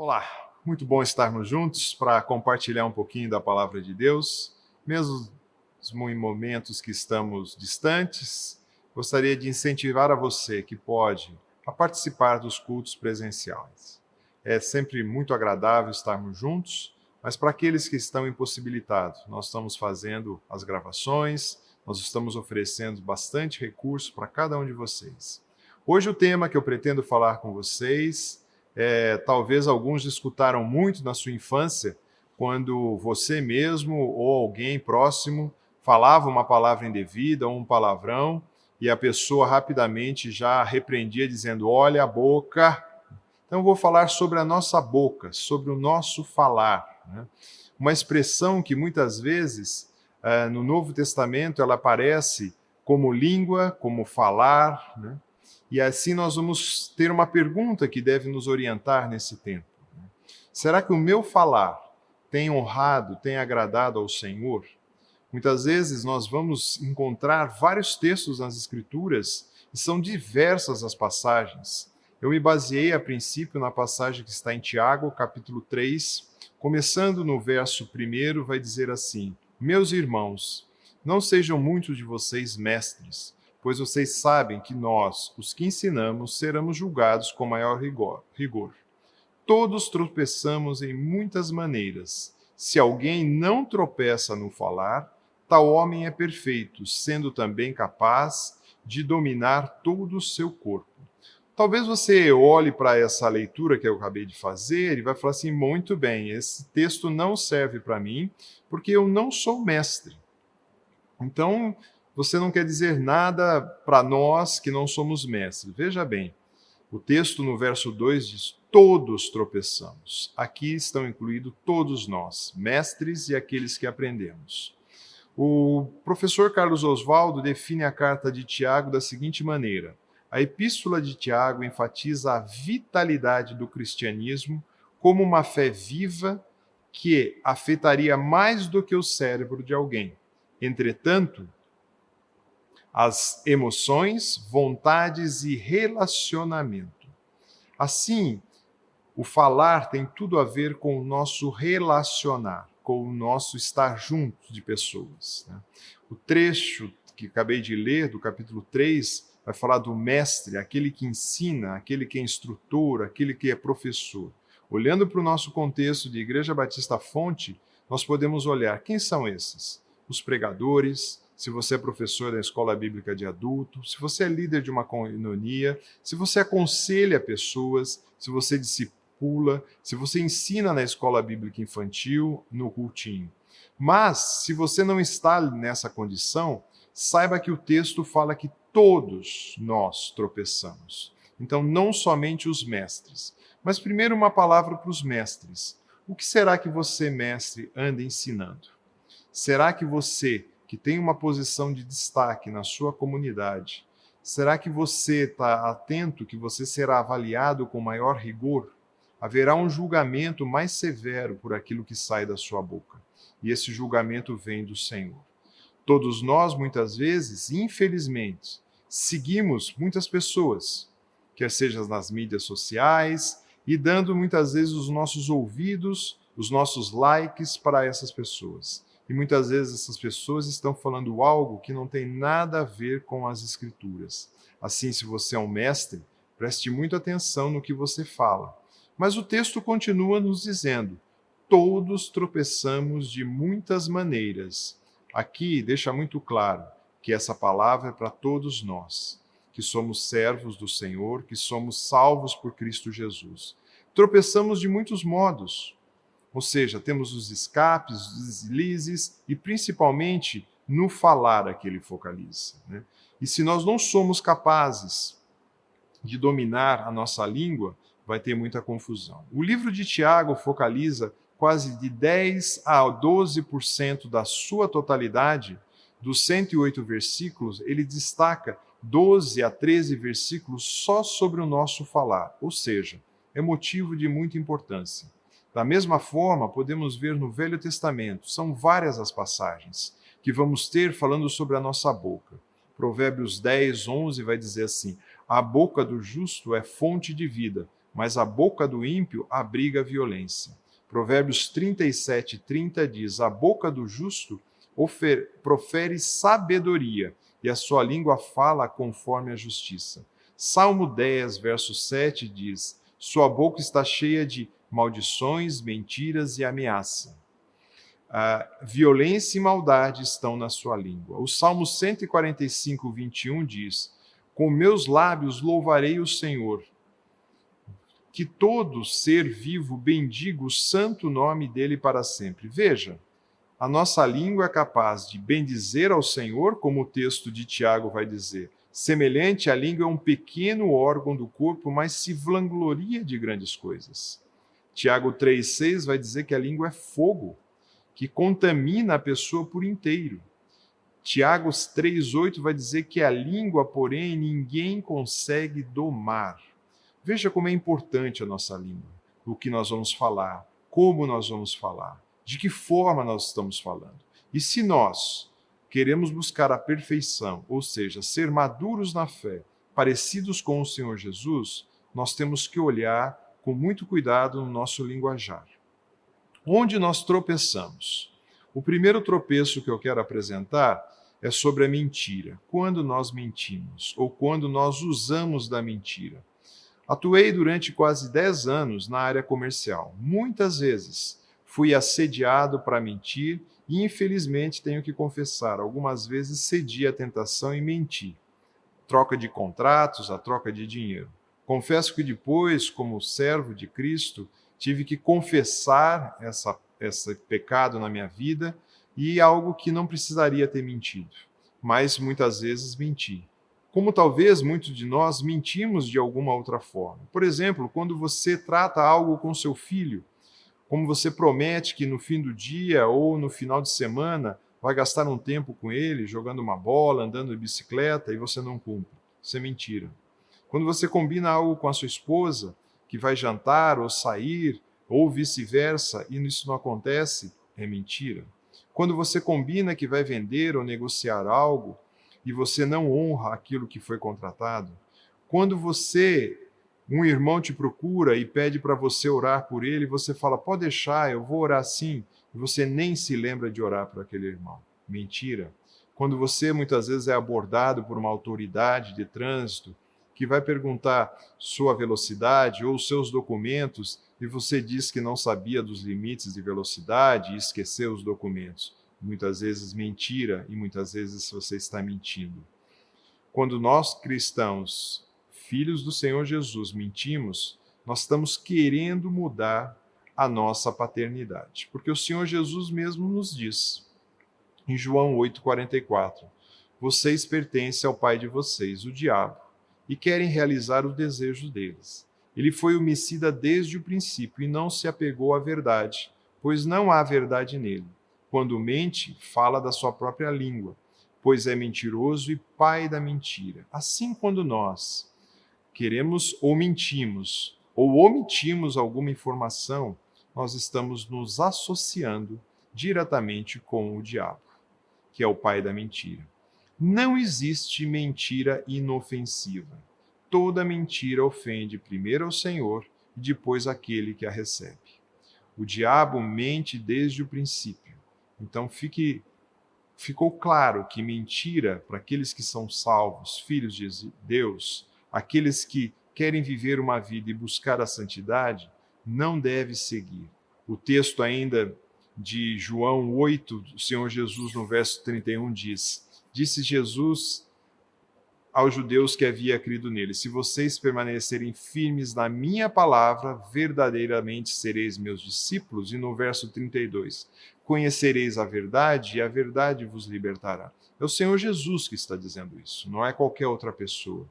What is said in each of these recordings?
Olá, muito bom estarmos juntos para compartilhar um pouquinho da palavra de Deus, mesmo em momentos que estamos distantes. Gostaria de incentivar a você que pode a participar dos cultos presenciais. É sempre muito agradável estarmos juntos, mas para aqueles que estão impossibilitados, nós estamos fazendo as gravações, nós estamos oferecendo bastante recurso para cada um de vocês. Hoje o tema que eu pretendo falar com vocês é, talvez alguns escutaram muito na sua infância, quando você mesmo ou alguém próximo falava uma palavra indevida ou um palavrão e a pessoa rapidamente já repreendia, dizendo: Olha a boca. Então, vou falar sobre a nossa boca, sobre o nosso falar. Né? Uma expressão que muitas vezes uh, no Novo Testamento ela aparece como língua, como falar, né? E assim nós vamos ter uma pergunta que deve nos orientar nesse tempo. Né? Será que o meu falar tem honrado, tem agradado ao Senhor? Muitas vezes nós vamos encontrar vários textos nas Escrituras e são diversas as passagens. Eu me baseei a princípio na passagem que está em Tiago, capítulo 3, começando no verso 1, vai dizer assim: Meus irmãos, não sejam muitos de vocês mestres pois vocês sabem que nós, os que ensinamos, seremos julgados com maior rigor. Todos tropeçamos em muitas maneiras. Se alguém não tropeça no falar, tal homem é perfeito, sendo também capaz de dominar todo o seu corpo. Talvez você olhe para essa leitura que eu acabei de fazer e vai falar assim: muito bem, esse texto não serve para mim, porque eu não sou mestre. Então, você não quer dizer nada para nós que não somos mestres. Veja bem, o texto no verso 2 diz: Todos tropeçamos. Aqui estão incluídos todos nós, mestres e aqueles que aprendemos. O professor Carlos Oswaldo define a carta de Tiago da seguinte maneira: a epístola de Tiago enfatiza a vitalidade do cristianismo como uma fé viva que afetaria mais do que o cérebro de alguém. Entretanto, as emoções, vontades e relacionamento. Assim, o falar tem tudo a ver com o nosso relacionar, com o nosso estar junto de pessoas. Né? O trecho que acabei de ler, do capítulo 3, vai falar do mestre, aquele que ensina, aquele que é instrutor, aquele que é professor. Olhando para o nosso contexto de Igreja Batista Fonte, nós podemos olhar quem são esses? Os pregadores, se você é professor da escola bíblica de adulto, se você é líder de uma coinonia, se você aconselha pessoas, se você discipula, se você ensina na escola bíblica infantil, no cultinho. Mas, se você não está nessa condição, saiba que o texto fala que todos nós tropeçamos. Então, não somente os mestres. Mas, primeiro, uma palavra para os mestres. O que será que você, mestre, anda ensinando? Será que você que tem uma posição de destaque na sua comunidade, será que você está atento que você será avaliado com maior rigor? Haverá um julgamento mais severo por aquilo que sai da sua boca. E esse julgamento vem do Senhor. Todos nós, muitas vezes, infelizmente, seguimos muitas pessoas, quer seja nas mídias sociais, e dando muitas vezes os nossos ouvidos, os nossos likes para essas pessoas. E muitas vezes essas pessoas estão falando algo que não tem nada a ver com as Escrituras. Assim, se você é um mestre, preste muita atenção no que você fala. Mas o texto continua nos dizendo: todos tropeçamos de muitas maneiras. Aqui deixa muito claro que essa palavra é para todos nós, que somos servos do Senhor, que somos salvos por Cristo Jesus. Tropeçamos de muitos modos. Ou seja, temos os escapes, os deslizes e principalmente no falar que ele focaliza. Né? E se nós não somos capazes de dominar a nossa língua, vai ter muita confusão. O livro de Tiago focaliza quase de 10 a 12% da sua totalidade, dos 108 versículos, ele destaca 12 a 13 versículos só sobre o nosso falar, ou seja, é motivo de muita importância. Da mesma forma, podemos ver no Velho Testamento, são várias as passagens que vamos ter falando sobre a nossa boca. Provérbios 10, 11 vai dizer assim: A boca do justo é fonte de vida, mas a boca do ímpio abriga violência. Provérbios 37, 30 diz: A boca do justo profere sabedoria, e a sua língua fala conforme a justiça. Salmo 10, verso 7 diz: Sua boca está cheia de maldições, mentiras e ameaça. A violência e maldade estão na sua língua. O Salmo 145, 21 diz: Com meus lábios louvarei o Senhor. Que todo ser vivo bendiga o santo nome dele para sempre. Veja, a nossa língua é capaz de bendizer ao Senhor, como o texto de Tiago vai dizer. Semelhante, a língua é um pequeno órgão do corpo, mas se vangloria de grandes coisas. Tiago 3,6 vai dizer que a língua é fogo, que contamina a pessoa por inteiro. Tiago 3,8 vai dizer que a língua, porém, ninguém consegue domar. Veja como é importante a nossa língua, o que nós vamos falar, como nós vamos falar de que forma nós estamos falando. E se nós queremos buscar a perfeição, ou seja, ser maduros na fé, parecidos com o Senhor Jesus, nós temos que olhar com muito cuidado no nosso linguajar. Onde nós tropeçamos? O primeiro tropeço que eu quero apresentar é sobre a mentira. Quando nós mentimos ou quando nós usamos da mentira. Atuei durante quase 10 anos na área comercial. Muitas vezes fui assediado para mentir e, infelizmente, tenho que confessar, algumas vezes cedi à tentação e menti. Troca de contratos, a troca de dinheiro. Confesso que depois, como servo de Cristo, tive que confessar essa, esse pecado na minha vida e algo que não precisaria ter mentido, mas muitas vezes menti. Como talvez muitos de nós mentimos de alguma outra forma. Por exemplo, quando você trata algo com seu filho, como você promete que no fim do dia ou no final de semana vai gastar um tempo com ele, jogando uma bola, andando de bicicleta, e você não cumpre. Isso é mentira. Quando você combina algo com a sua esposa, que vai jantar ou sair, ou vice-versa, e isso não acontece, é mentira. Quando você combina que vai vender ou negociar algo, e você não honra aquilo que foi contratado, quando você um irmão te procura e pede para você orar por ele, você fala, pode deixar, eu vou orar sim, e você nem se lembra de orar por aquele irmão. Mentira. Quando você muitas vezes é abordado por uma autoridade de trânsito que vai perguntar sua velocidade ou seus documentos e você diz que não sabia dos limites de velocidade e esqueceu os documentos. Muitas vezes mentira e muitas vezes você está mentindo. Quando nós cristãos filhos do Senhor Jesus mentimos, nós estamos querendo mudar a nossa paternidade. Porque o Senhor Jesus mesmo nos diz, em João 8,44, vocês pertencem ao pai de vocês, o diabo, e querem realizar o desejo deles. Ele foi homicida desde o princípio e não se apegou à verdade, pois não há verdade nele. Quando mente, fala da sua própria língua, pois é mentiroso e pai da mentira. Assim, quando nós queremos ou mentimos, ou omitimos alguma informação, nós estamos nos associando diretamente com o diabo, que é o pai da mentira. Não existe mentira inofensiva. Toda mentira ofende primeiro ao Senhor e depois aquele que a recebe. O diabo mente desde o princípio. Então fique ficou claro que mentira para aqueles que são salvos, filhos de Deus, aqueles que querem viver uma vida e buscar a santidade, não deve seguir. O texto ainda de João 8, o Senhor Jesus, no verso 31, diz: Disse Jesus aos judeus que havia crido nele: Se vocês permanecerem firmes na minha palavra, verdadeiramente sereis meus discípulos. E no verso 32, conhecereis a verdade e a verdade vos libertará. É o Senhor Jesus que está dizendo isso, não é qualquer outra pessoa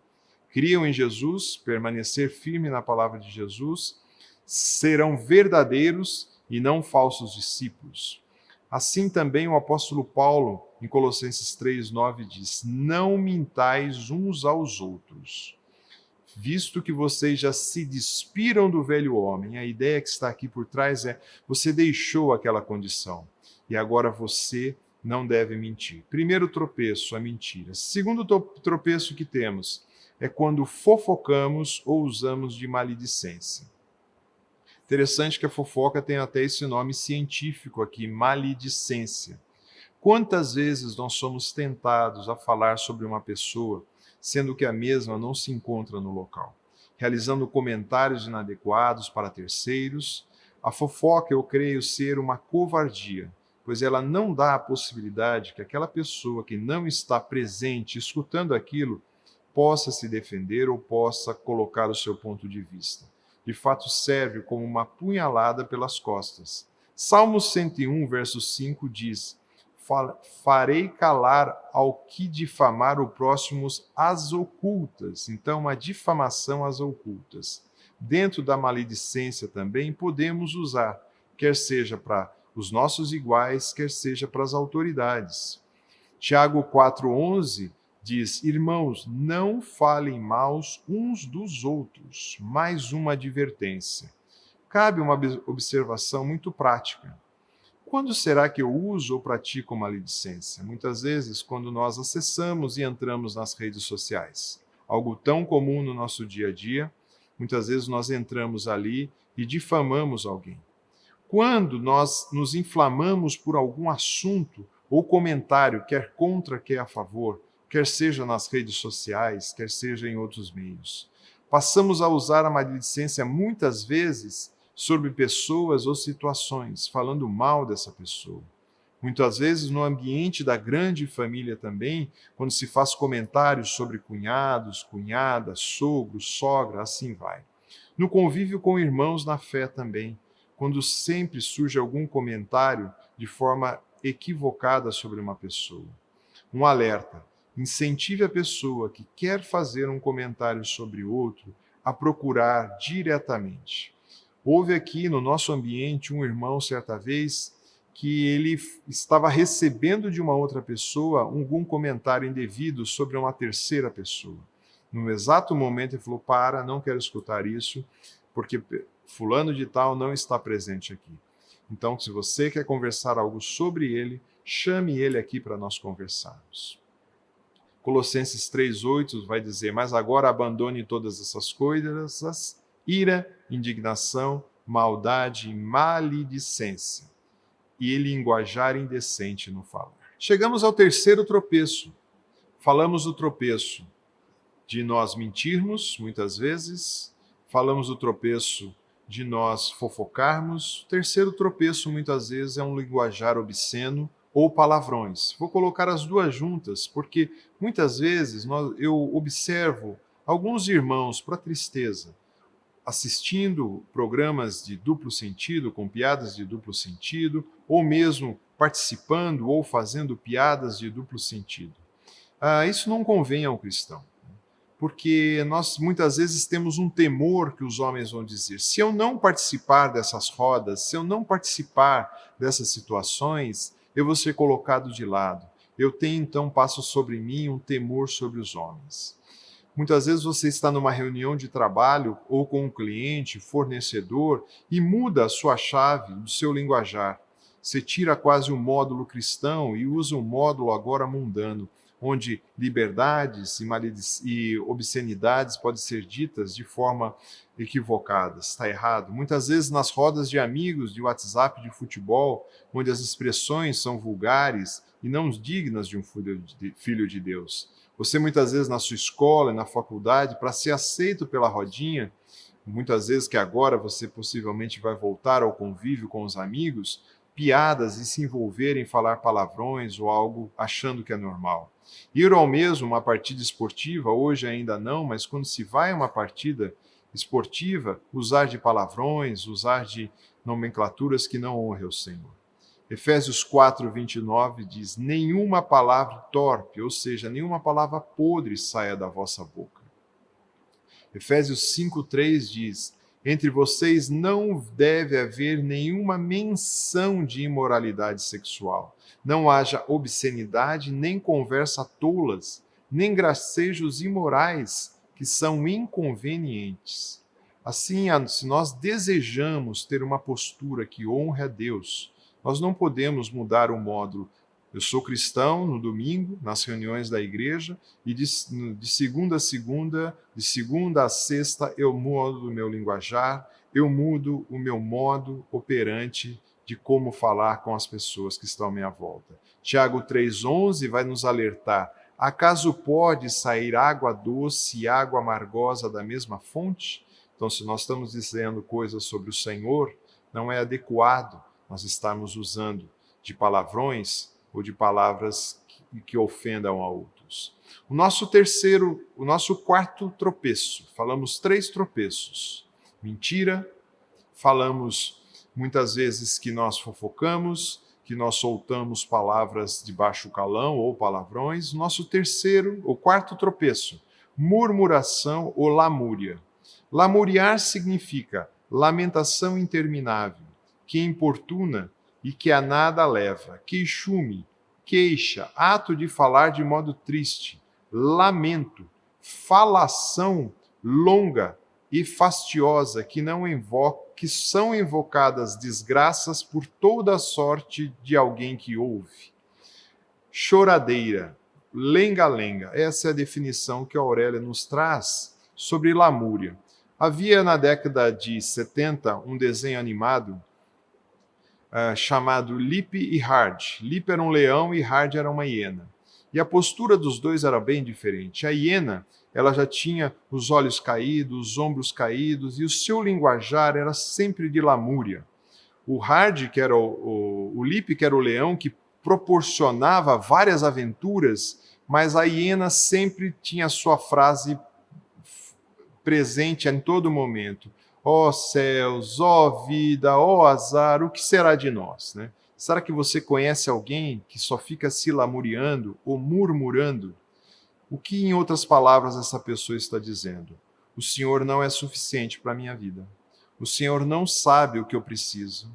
criam em Jesus, permanecer firme na palavra de Jesus, serão verdadeiros e não falsos discípulos. Assim também o apóstolo Paulo, em Colossenses 3:9 diz: "Não mintais uns aos outros, visto que vocês já se despiram do velho homem". A ideia que está aqui por trás é: você deixou aquela condição e agora você não deve mentir. Primeiro tropeço, a mentira. Segundo tropeço que temos, é quando fofocamos ou usamos de maledicência. Interessante que a fofoca tem até esse nome científico aqui, maledicência. Quantas vezes nós somos tentados a falar sobre uma pessoa, sendo que a mesma não se encontra no local, realizando comentários inadequados para terceiros? A fofoca, eu creio ser uma covardia, pois ela não dá a possibilidade que aquela pessoa que não está presente escutando aquilo possa se defender ou possa colocar o seu ponto de vista. De fato, serve como uma punhalada pelas costas. Salmo 101, verso 5 diz: Farei calar ao que difamar o próximo às ocultas. Então, uma difamação às ocultas. Dentro da maledicência também podemos usar, quer seja para os nossos iguais, quer seja para as autoridades. Tiago 4,11 diz: Irmãos, não falem maus uns dos outros. Mais uma advertência. Cabe uma observação muito prática. Quando será que eu uso ou pratico maledicência? Muitas vezes, quando nós acessamos e entramos nas redes sociais. Algo tão comum no nosso dia a dia, muitas vezes nós entramos ali e difamamos alguém. Quando nós nos inflamamos por algum assunto ou comentário, quer contra, quer a favor, quer seja nas redes sociais, quer seja em outros meios, passamos a usar a maledicência muitas vezes sobre pessoas ou situações, falando mal dessa pessoa. Muitas vezes no ambiente da grande família também, quando se faz comentários sobre cunhados, cunhadas, sogro, sogra, assim vai. No convívio com irmãos na fé também, quando sempre surge algum comentário de forma equivocada sobre uma pessoa. Um alerta: incentive a pessoa que quer fazer um comentário sobre outro a procurar diretamente. Houve aqui no nosso ambiente um irmão, certa vez, que ele estava recebendo de uma outra pessoa algum comentário indevido sobre uma terceira pessoa. No exato momento ele falou: Para, não quero escutar isso, porque fulano de tal não está presente aqui. Então, se você quer conversar algo sobre ele, chame ele aqui para nós conversarmos. Colossenses 3:8 vai dizer: "Mas agora abandone todas essas coisas, ira, indignação, maldade, maledicência e linguajar indecente no falar." Chegamos ao terceiro tropeço. Falamos do tropeço de nós mentirmos muitas vezes, falamos do tropeço de nós fofocarmos. O terceiro tropeço, muitas vezes, é um linguajar obsceno ou palavrões. Vou colocar as duas juntas, porque muitas vezes nós, eu observo alguns irmãos, para tristeza, assistindo programas de duplo sentido, com piadas de duplo sentido, ou mesmo participando ou fazendo piadas de duplo sentido. Ah, isso não convém ao cristão porque nós muitas vezes temos um temor que os homens vão dizer: se eu não participar dessas rodas, se eu não participar dessas situações, eu vou ser colocado de lado. Eu tenho então passo sobre mim um temor sobre os homens. Muitas vezes você está numa reunião de trabalho ou com um cliente, fornecedor, e muda a sua chave do seu linguajar. Você tira quase um módulo cristão e usa um módulo agora mundano onde liberdades e obscenidades podem ser ditas de forma equivocada. Está errado. Muitas vezes nas rodas de amigos, de WhatsApp, de futebol, onde as expressões são vulgares e não dignas de um filho de Deus. Você muitas vezes na sua escola, na faculdade, para ser aceito pela rodinha, muitas vezes que agora você possivelmente vai voltar ao convívio com os amigos, piadas e se envolver em falar palavrões ou algo achando que é normal. Ir ao mesmo uma partida esportiva, hoje ainda não, mas quando se vai a uma partida esportiva, usar de palavrões, usar de nomenclaturas que não honrem o Senhor. Efésios 4, 29 diz: Nenhuma palavra torpe, ou seja, nenhuma palavra podre saia da vossa boca. Efésios 5, 3 diz: entre vocês não deve haver nenhuma menção de imoralidade sexual. Não haja obscenidade, nem conversa tolas, nem gracejos imorais que são inconvenientes. Assim, se nós desejamos ter uma postura que honre a Deus, nós não podemos mudar o módulo Eu sou cristão no domingo, nas reuniões da igreja, e de, de, segunda a segunda, de segunda a sexta, eu mudo o meu linguajar, eu mudo o meu modo operante de como falar com as pessoas que estão à minha volta. Tiago 3,11 vai nos alertar: acaso pode sair água doce e água amargosa da mesma fonte? Então, se nós estamos dizendo coisas sobre o Senhor, não é adequado nós estarmos usando de palavrões ou de palavras que, que ofendam a outros. O nosso terceiro, o nosso quarto tropeço, falamos três tropeços: mentira, falamos muitas vezes que nós fofocamos, que nós soltamos palavras de baixo calão ou palavrões. Nosso terceiro, o quarto tropeço, murmuração ou lamúria. Lamuriar significa lamentação interminável, que importuna e que a nada leva, queixume, queixa, ato de falar de modo triste, lamento, falação longa e fastiosa que não invoca, que são invocadas desgraças por toda sorte de alguém que ouve. Choradeira, lenga-lenga, essa é a definição que a Aurélia nos traz sobre lamúria. Havia na década de 70 um desenho animado uh, chamado Lip e Hard. Lip era um leão e Hard era uma hiena. E a postura dos dois era bem diferente. A hiena, ela já tinha os olhos caídos, os ombros caídos, e o seu linguajar era sempre de lamúria. O Hard, que era o, o, o Lip, que era o leão que proporcionava várias aventuras, mas a hiena sempre tinha sua frase presente em todo momento. Ó oh, céus, ó oh, vida, ó oh, azar, o que será de nós? Né? Será que você conhece alguém que só fica se lamuriando ou murmurando? O que, em outras palavras, essa pessoa está dizendo? O Senhor não é suficiente para a minha vida. O Senhor não sabe o que eu preciso.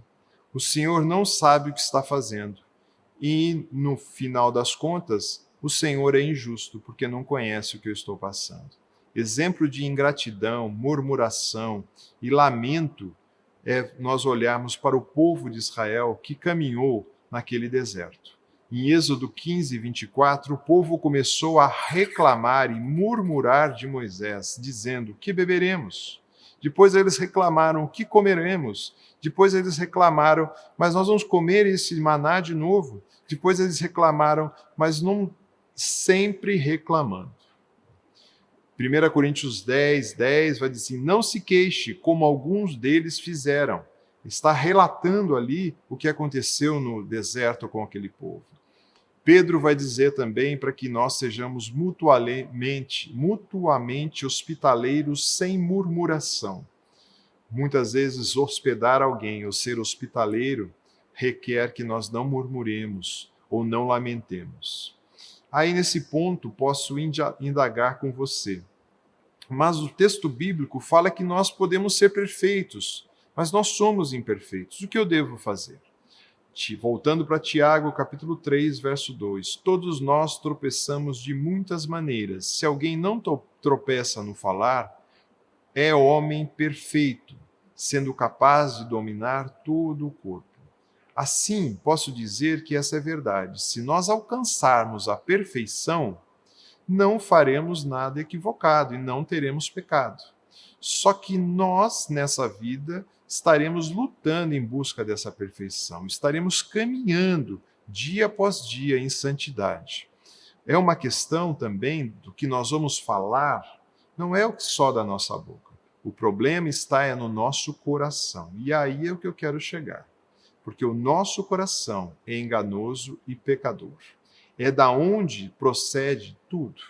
O Senhor não sabe o que está fazendo. E, no final das contas, o Senhor é injusto porque não conhece o que eu estou passando exemplo de ingratidão, murmuração e lamento é nós olharmos para o povo de Israel que caminhou naquele deserto. Em Êxodo 15, 24, o povo começou a reclamar e murmurar de Moisés, dizendo: Que beberemos? Depois eles reclamaram: Que comeremos? Depois eles reclamaram: Mas nós vamos comer esse maná de novo? Depois eles reclamaram, mas não sempre reclamando. 1 Coríntios 10, 10 vai dizer assim: não se queixe, como alguns deles fizeram. Está relatando ali o que aconteceu no deserto com aquele povo. Pedro vai dizer também para que nós sejamos mutuamente, mutuamente hospitaleiros sem murmuração. Muitas vezes, hospedar alguém ou ser hospitaleiro requer que nós não murmuremos ou não lamentemos. Aí, nesse ponto, posso indagar com você. Mas o texto bíblico fala que nós podemos ser perfeitos, mas nós somos imperfeitos. O que eu devo fazer? Voltando para Tiago, capítulo 3, verso 2. Todos nós tropeçamos de muitas maneiras. Se alguém não tropeça no falar, é homem perfeito, sendo capaz de dominar todo o corpo. Assim, posso dizer que essa é verdade. Se nós alcançarmos a perfeição, não faremos nada equivocado e não teremos pecado. Só que nós, nessa vida, estaremos lutando em busca dessa perfeição, estaremos caminhando dia após dia em santidade. É uma questão também do que nós vamos falar, não é só da nossa boca. O problema está é no nosso coração. E aí é o que eu quero chegar porque o nosso coração é enganoso e pecador. É da onde procede tudo.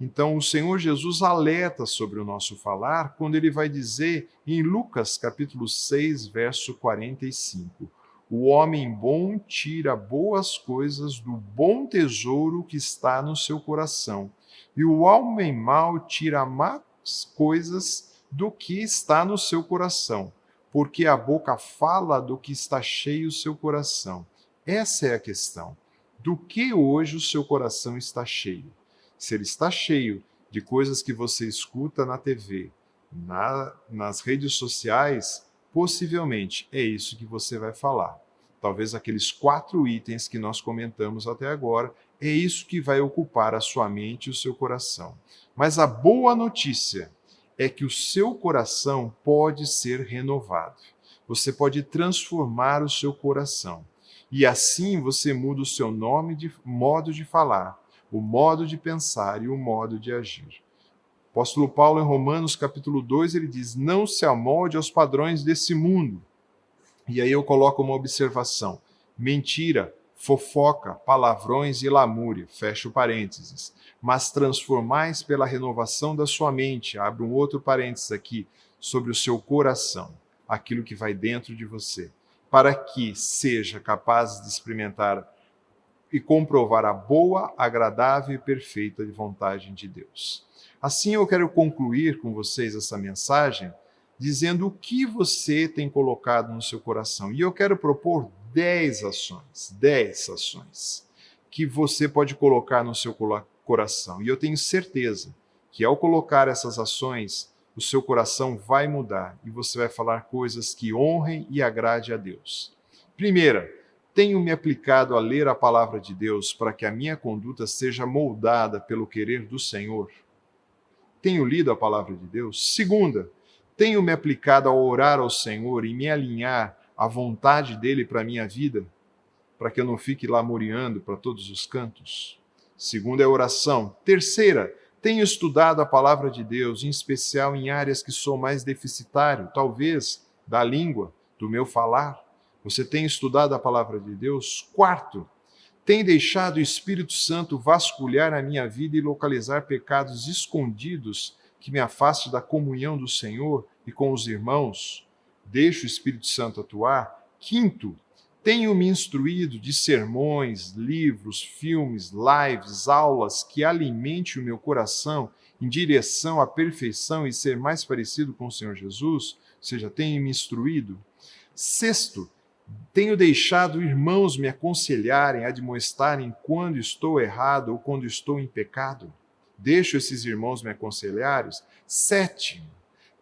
Então o Senhor Jesus alerta sobre o nosso falar quando ele vai dizer em Lucas capítulo 6, verso 45: O homem bom tira boas coisas do bom tesouro que está no seu coração, e o homem mau tira más coisas do que está no seu coração porque a boca fala do que está cheio o seu coração. Essa é a questão. Do que hoje o seu coração está cheio? Se ele está cheio de coisas que você escuta na TV, na, nas redes sociais, possivelmente é isso que você vai falar. talvez aqueles quatro itens que nós comentamos até agora, é isso que vai ocupar a sua mente e o seu coração. Mas a boa notícia é que o seu coração pode ser renovado. Você pode transformar o seu coração. E assim você muda o seu nome de modo de falar, o modo de pensar e o modo de agir. O apóstolo Paulo, em Romanos capítulo 2, ele diz: Não se amolde aos padrões desse mundo. E aí eu coloco uma observação: mentira, fofoca, palavrões e lamúria, fecho parênteses. Mas transformais pela renovação da sua mente, abre um outro parênteses aqui, sobre o seu coração, aquilo que vai dentro de você, para que seja capaz de experimentar e comprovar a boa, agradável e perfeita vontade de Deus. Assim eu quero concluir com vocês essa mensagem dizendo o que você tem colocado no seu coração. E eu quero propor 10 ações, 10 ações que você pode colocar no seu coração. E eu tenho certeza que ao colocar essas ações, o seu coração vai mudar e você vai falar coisas que honrem e agrade a Deus. Primeira, tenho me aplicado a ler a palavra de Deus para que a minha conduta seja moldada pelo querer do Senhor. Tenho lido a palavra de Deus. Segunda, tenho me aplicado a orar ao Senhor e me alinhar à vontade dele para a minha vida, para que eu não fique lamuriando para todos os cantos. Segunda é oração. Terceira, tenho estudado a palavra de Deus, em especial em áreas que sou mais deficitário, talvez da língua, do meu falar. Você tem estudado a palavra de Deus? Quarto, tem deixado o Espírito Santo vasculhar a minha vida e localizar pecados escondidos que me afaste da comunhão do Senhor e com os irmãos, deixe o Espírito Santo atuar. Quinto, tenho me instruído de sermões, livros, filmes, lives, aulas que alimente o meu coração em direção à perfeição e ser mais parecido com o Senhor Jesus, ou seja, tenho me instruído. Sexto, tenho deixado irmãos me aconselharem, admoestarem quando estou errado ou quando estou em pecado deixo esses irmãos me aconselharem. Sétimo,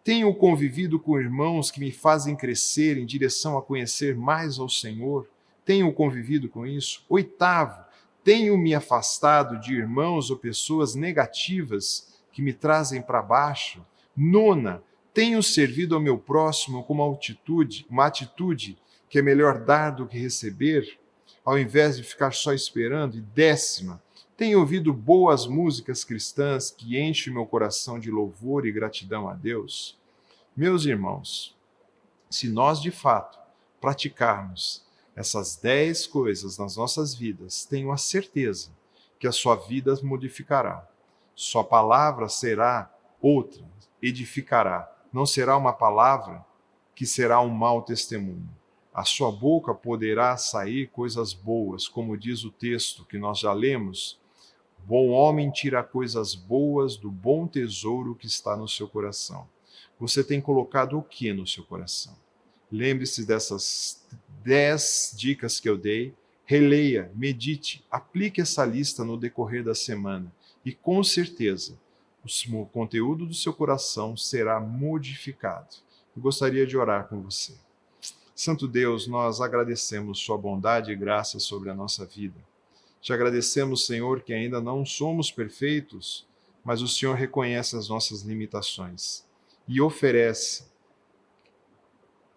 tenho convivido com irmãos que me fazem crescer em direção a conhecer mais ao Senhor. Tenho convivido com isso. Oitavo, tenho me afastado de irmãos ou pessoas negativas que me trazem para baixo. Nona, tenho servido ao meu próximo com uma atitude, uma atitude que é melhor dar do que receber, ao invés de ficar só esperando. E décima, tenho ouvido boas músicas cristãs que enchem meu coração de louvor e gratidão a Deus. Meus irmãos, se nós de fato praticarmos essas dez coisas nas nossas vidas, tenho a certeza que a sua vida modificará. Sua palavra será outra, edificará. Não será uma palavra que será um mau testemunho. A sua boca poderá sair coisas boas, como diz o texto que nós já lemos Bom homem tira coisas boas do bom tesouro que está no seu coração. Você tem colocado o que no seu coração? Lembre-se dessas dez dicas que eu dei. Releia, medite, aplique essa lista no decorrer da semana e com certeza o conteúdo do seu coração será modificado. Eu gostaria de orar com você. Santo Deus, nós agradecemos Sua bondade e graça sobre a nossa vida. Te agradecemos, Senhor, que ainda não somos perfeitos, mas o Senhor reconhece as nossas limitações e oferece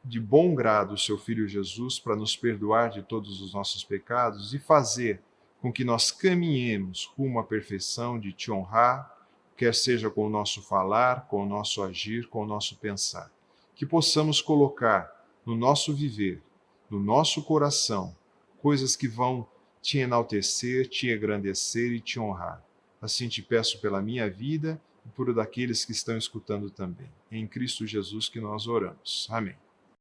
de bom grado o seu Filho Jesus para nos perdoar de todos os nossos pecados e fazer com que nós caminhemos rumo à perfeição de te honrar, quer seja com o nosso falar, com o nosso agir, com o nosso pensar. Que possamos colocar no nosso viver, no nosso coração, coisas que vão te enaltecer, te engrandecer e te honrar. Assim te peço pela minha vida e por daqueles que estão escutando também. Em Cristo Jesus que nós oramos. Amém.